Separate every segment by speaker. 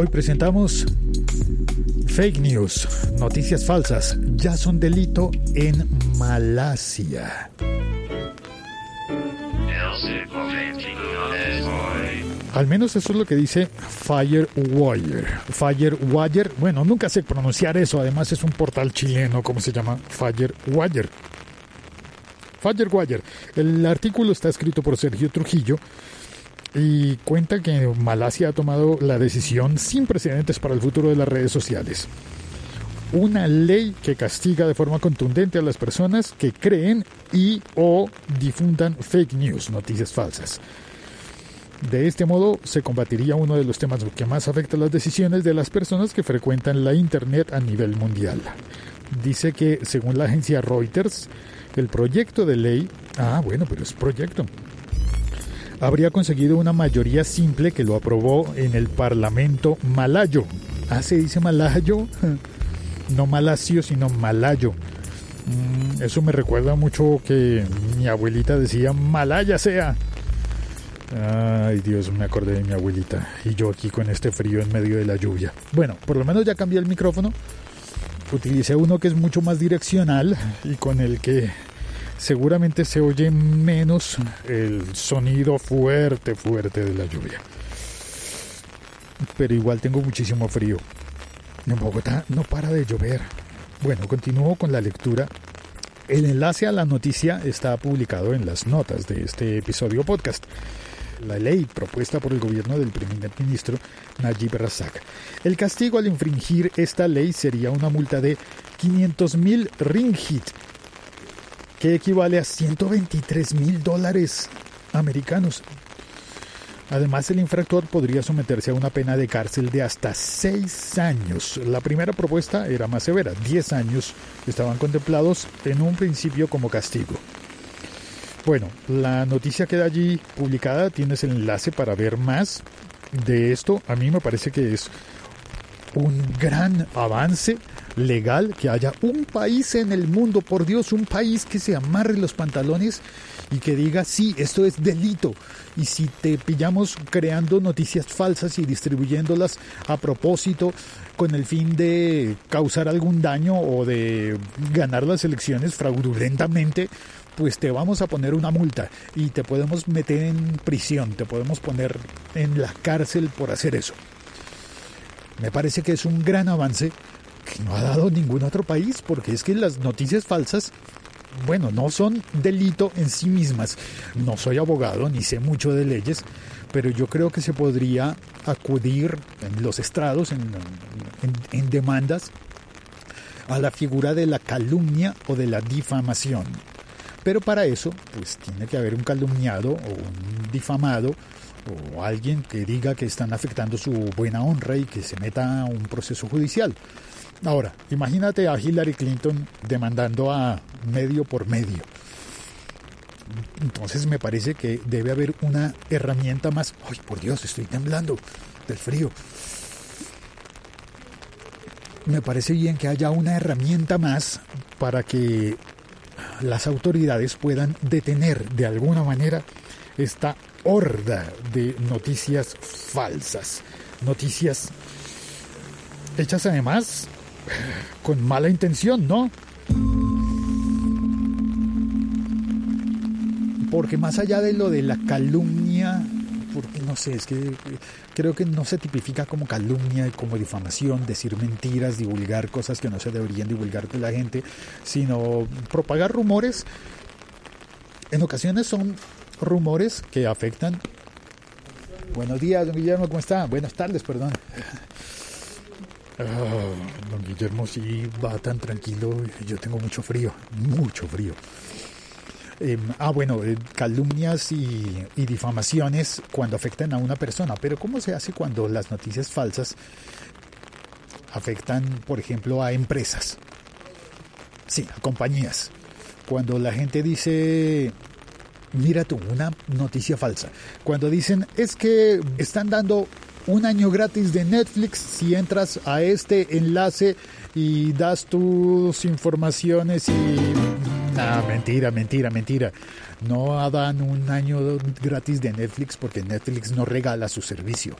Speaker 1: Hoy presentamos fake news, noticias falsas, ya son delito en Malasia. Al menos eso es lo que dice Firewire. Firewire, bueno, nunca sé pronunciar eso, además es un portal chileno, ¿cómo se llama? Firewire. Firewire. El artículo está escrito por Sergio Trujillo y cuenta que Malasia ha tomado la decisión sin precedentes para el futuro de las redes sociales. Una ley que castiga de forma contundente a las personas que creen y o difundan fake news, noticias falsas. De este modo se combatiría uno de los temas que más afecta las decisiones de las personas que frecuentan la Internet a nivel mundial. Dice que, según la agencia Reuters, el proyecto de ley, ah, bueno, pero es proyecto, habría conseguido una mayoría simple que lo aprobó en el Parlamento malayo. Ah, se dice malayo, no malasio, sino malayo. Mm, eso me recuerda mucho que mi abuelita decía malaya sea. Ay Dios, me acordé de mi abuelita. Y yo aquí con este frío en medio de la lluvia. Bueno, por lo menos ya cambié el micrófono. Utilicé uno que es mucho más direccional y con el que seguramente se oye menos el sonido fuerte, fuerte de la lluvia. Pero igual tengo muchísimo frío. En Bogotá no para de llover. Bueno, continúo con la lectura. El enlace a la noticia está publicado en las notas de este episodio podcast. La ley propuesta por el gobierno del primer ministro Najib Razak. El castigo al infringir esta ley sería una multa de 500 mil ringgit, que equivale a 123 mil dólares americanos. Además, el infractor podría someterse a una pena de cárcel de hasta seis años. La primera propuesta era más severa, 10 años estaban contemplados en un principio como castigo. Bueno, la noticia queda allí publicada, tienes el enlace para ver más de esto. A mí me parece que es un gran avance legal que haya un país en el mundo, por Dios, un país que se amarre los pantalones y que diga, sí, esto es delito. Y si te pillamos creando noticias falsas y distribuyéndolas a propósito con el fin de causar algún daño o de ganar las elecciones fraudulentamente, pues te vamos a poner una multa y te podemos meter en prisión, te podemos poner en la cárcel por hacer eso. Me parece que es un gran avance que no ha dado ningún otro país, porque es que las noticias falsas, bueno, no son delito en sí mismas. No soy abogado ni sé mucho de leyes, pero yo creo que se podría acudir en los estrados, en, en demandas, a la figura de la calumnia o de la difamación. Pero para eso, pues tiene que haber un calumniado o un difamado o alguien que diga que están afectando su buena honra y que se meta a un proceso judicial. Ahora, imagínate a Hillary Clinton demandando a medio por medio. Entonces me parece que debe haber una herramienta más. ¡Ay, por Dios, estoy temblando del frío! Me parece bien que haya una herramienta más para que las autoridades puedan detener de alguna manera esta horda de noticias falsas. Noticias hechas además con mala intención, ¿no? Porque más allá de lo de la calumnia, porque no sé, es que creo que no se tipifica como calumnia, como difamación, decir mentiras, divulgar cosas que no se deberían divulgar de la gente, sino propagar rumores. En ocasiones son rumores que afectan. Buenos días, don Guillermo, ¿cómo está? Buenas tardes, perdón. Ah, Guillermo sí va tan tranquilo, yo tengo mucho frío, mucho frío. Em, ah, bueno, eh, calumnias y, y, difamaciones cuando afectan a una persona, pero ¿cómo se hace cuando las noticias falsas afectan, por ejemplo, a empresas? Sí, a compañías. Cuando la gente dice, mira tú, una noticia falsa. Cuando dicen, es que están dando un año gratis de Netflix si entras a este enlace y das tus informaciones y... Nah, mentira, mentira, mentira. No dan un año gratis de Netflix porque Netflix no regala su servicio.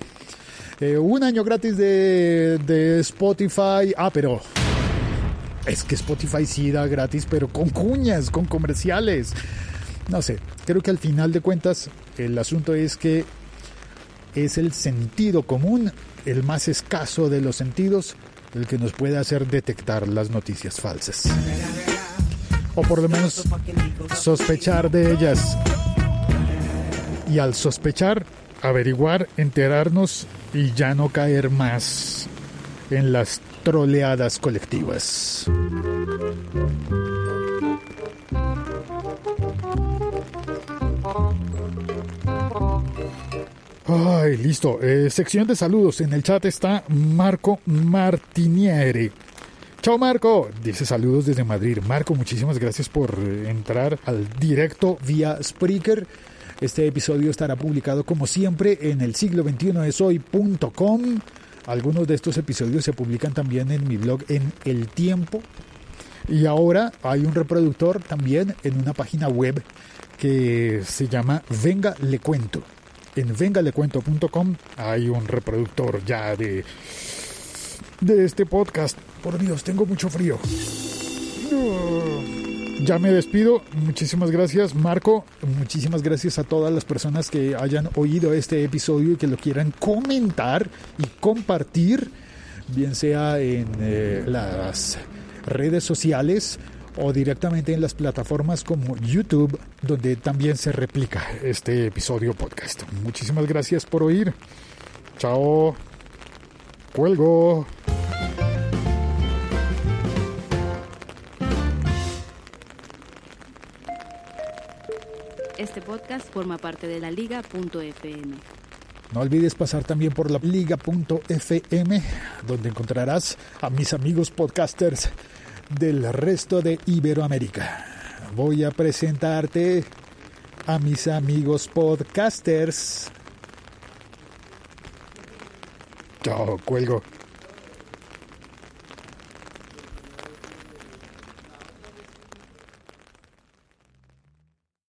Speaker 1: Eh, un año gratis de, de Spotify. Ah, pero es que Spotify sí da gratis, pero con cuñas, con comerciales. No sé, creo que al final de cuentas el asunto es que es el sentido común, el más escaso de los sentidos, el que nos puede hacer detectar las noticias falsas. O por lo menos sospechar de ellas. Y al sospechar, averiguar, enterarnos y ya no caer más en las troleadas colectivas. Ay, listo. Eh, sección de saludos. En el chat está Marco Martiniere. Chao Marco, dice saludos desde Madrid. Marco, muchísimas gracias por eh, entrar al directo vía Spreaker. Este episodio estará publicado como siempre en el siglo 21 es hoy.com. Algunos de estos episodios se publican también en mi blog en El Tiempo. Y ahora hay un reproductor también en una página web que se llama Venga Le Cuento en vengalecuento.com hay un reproductor ya de, de este podcast. Por Dios, tengo mucho frío. Ya me despido. Muchísimas gracias, Marco. Muchísimas gracias a todas las personas que hayan oído este episodio y que lo quieran comentar y compartir, bien sea en eh, las redes sociales o directamente en las plataformas como YouTube, donde también se replica este episodio podcast. Muchísimas gracias por oír. Chao. Cuelgo.
Speaker 2: Este podcast forma parte de la liga.fm.
Speaker 1: No olvides pasar también por la liga.fm, donde encontrarás a mis amigos podcasters del resto de Iberoamérica. Voy a presentarte a mis amigos podcasters. Chao, cuelgo.